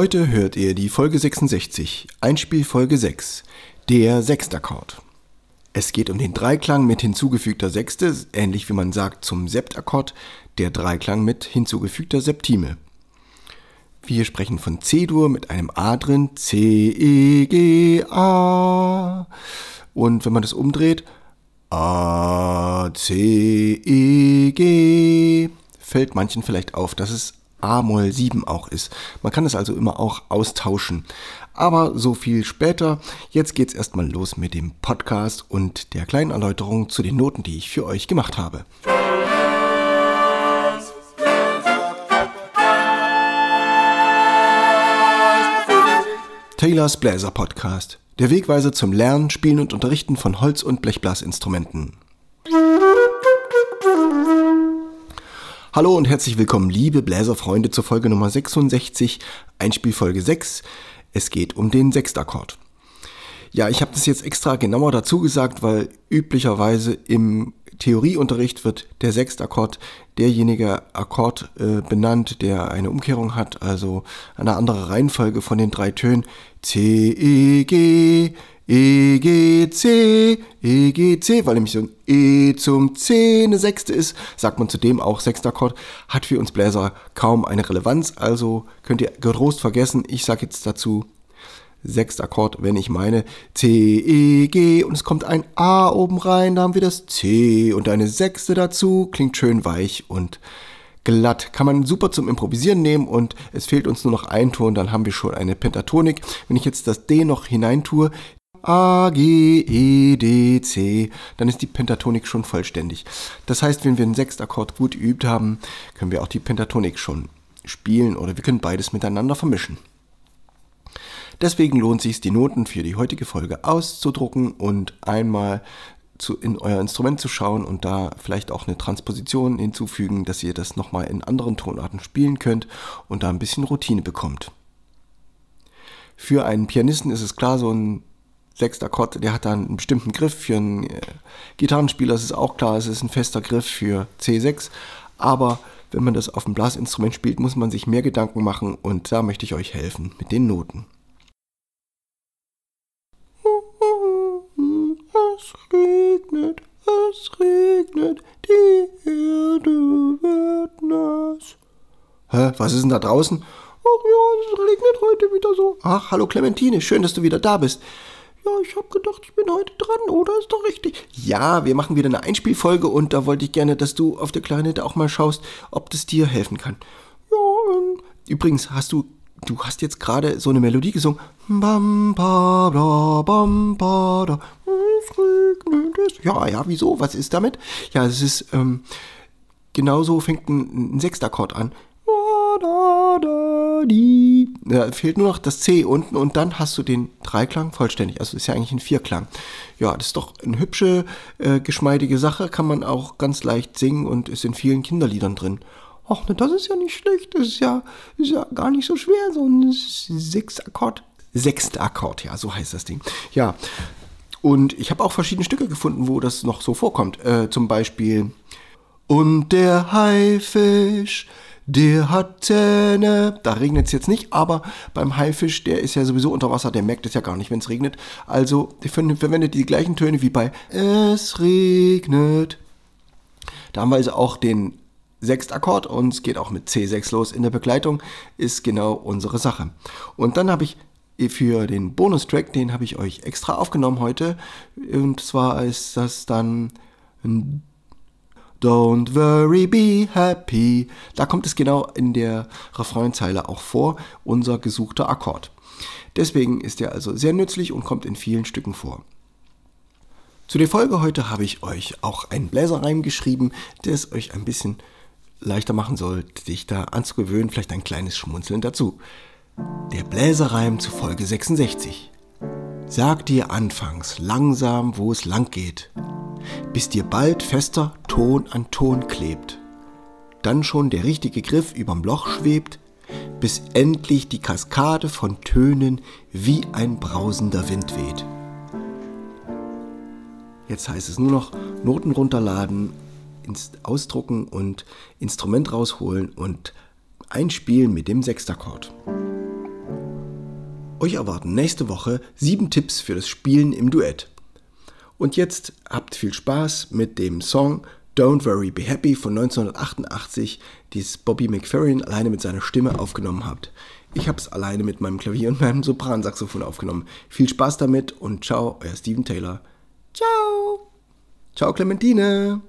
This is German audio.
Heute hört ihr die Folge 66, Einspielfolge 6, der Sechstakkord. Es geht um den Dreiklang mit hinzugefügter Sechste, ähnlich wie man sagt zum Septakkord, der Dreiklang mit hinzugefügter Septime. Wir sprechen von C-Dur mit einem A drin, C, E, G, A. Und wenn man das umdreht, A, C, E, G, fällt manchen vielleicht auf, dass es A-Moll 7 auch ist. Man kann es also immer auch austauschen. Aber so viel später. Jetzt geht's erstmal los mit dem Podcast und der kleinen Erläuterung zu den Noten, die ich für euch gemacht habe. Taylors Bläser Podcast. Der Wegweiser zum Lernen, Spielen und Unterrichten von Holz- und Blechblasinstrumenten. Hallo und herzlich willkommen, liebe Bläserfreunde, zur Folge Nummer 66, Einspielfolge 6. Es geht um den Sechstakkord. Ja, ich habe das jetzt extra genauer dazu gesagt, weil üblicherweise im Theorieunterricht wird der Sechstakkord derjenige Akkord äh, benannt, der eine Umkehrung hat, also eine andere Reihenfolge von den drei Tönen C, E, G, E, G, C, E, G, C, weil nämlich so ein E zum C eine Sechste ist, sagt man zudem auch Sechstakkord, hat für uns Bläser kaum eine Relevanz, also könnt ihr getrost vergessen, ich sage jetzt dazu Sechstakkord, wenn ich meine C, E, G und es kommt ein A oben rein, da haben wir das C und eine Sechste dazu, klingt schön weich und glatt. Kann man super zum Improvisieren nehmen und es fehlt uns nur noch ein Ton, dann haben wir schon eine Pentatonik. Wenn ich jetzt das D noch hineintue, A, G, E, D, C, dann ist die Pentatonik schon vollständig. Das heißt, wenn wir einen Sechstakkord gut geübt haben, können wir auch die Pentatonik schon spielen oder wir können beides miteinander vermischen. Deswegen lohnt es sich, die Noten für die heutige Folge auszudrucken und einmal zu, in euer Instrument zu schauen und da vielleicht auch eine Transposition hinzufügen, dass ihr das nochmal in anderen Tonarten spielen könnt und da ein bisschen Routine bekommt. Für einen Pianisten ist es klar, so ein Sechstakkord, der hat da einen bestimmten Griff. Für einen äh, Gitarrenspieler ist es auch klar, es ist ein fester Griff für C6. Aber wenn man das auf dem Blasinstrument spielt, muss man sich mehr Gedanken machen und da möchte ich euch helfen mit den Noten. Es regnet, es regnet, die Erde wird nass. Hä, was ist denn da draußen? Ach ja, es regnet heute wieder so. Ach, hallo Clementine, schön, dass du wieder da bist. Ja, ich hab gedacht, ich bin heute dran, oder? Ist doch richtig. Ja, wir machen wieder eine Einspielfolge und da wollte ich gerne, dass du auf der Klarinette auch mal schaust, ob das dir helfen kann. Ja, ähm, übrigens, hast du du hast jetzt gerade so eine Melodie gesungen. Bam, ba, da, bam, ba, da. Ja, ja, wieso? Was ist damit? Ja, es ist, ähm, genauso fängt ein, ein Sechstakkord an. Da, da, die. Da fehlt nur noch das C unten und dann hast du den Dreiklang vollständig. Also ist ja eigentlich ein Vierklang. Ja, das ist doch eine hübsche, äh, geschmeidige Sache, kann man auch ganz leicht singen und ist in vielen Kinderliedern drin. Ach, ne, das ist ja nicht schlecht. Das ist ja, ist ja gar nicht so schwer, so ein Sechstakkord. Sechstakkord, ja, so heißt das Ding. Ja, und ich habe auch verschiedene Stücke gefunden, wo das noch so vorkommt. Äh, zum Beispiel Und der Haifisch, der hat Zähne. Da regnet es jetzt nicht, aber beim Haifisch, der ist ja sowieso unter Wasser, der merkt es ja gar nicht, wenn es regnet. Also verwendet die gleichen Töne wie bei Es regnet. Da haben wir also auch den Sechstakkord und es geht auch mit C6 los in der Begleitung, ist genau unsere Sache. Und dann habe ich für den Bonustrack, den habe ich euch extra aufgenommen heute. Und zwar ist das dann Don't worry, be happy. Da kommt es genau in der Refrainzeile auch vor, unser gesuchter Akkord. Deswegen ist er also sehr nützlich und kommt in vielen Stücken vor. Zu der Folge heute habe ich euch auch einen Bläserreim geschrieben, der es euch ein bisschen leichter machen soll, dich da anzugewöhnen, vielleicht ein kleines Schmunzeln dazu. Der Bläserreim zu Folge 66. Sag dir anfangs langsam, wo es lang geht, bis dir bald fester Ton an Ton klebt. Dann schon der richtige Griff überm Loch schwebt, bis endlich die Kaskade von Tönen wie ein brausender Wind weht. Jetzt heißt es nur noch Noten runterladen ausdrucken und Instrument rausholen und einspielen mit dem Sechstakkord. Euch erwarten nächste Woche sieben Tipps für das Spielen im Duett. Und jetzt habt viel Spaß mit dem Song Don't Worry Be Happy von 1988, das Bobby McFerrin alleine mit seiner Stimme aufgenommen hat. Ich habe es alleine mit meinem Klavier und meinem Sopransaxophon aufgenommen. Viel Spaß damit und ciao, euer Steven Taylor. Ciao. Ciao, Clementine.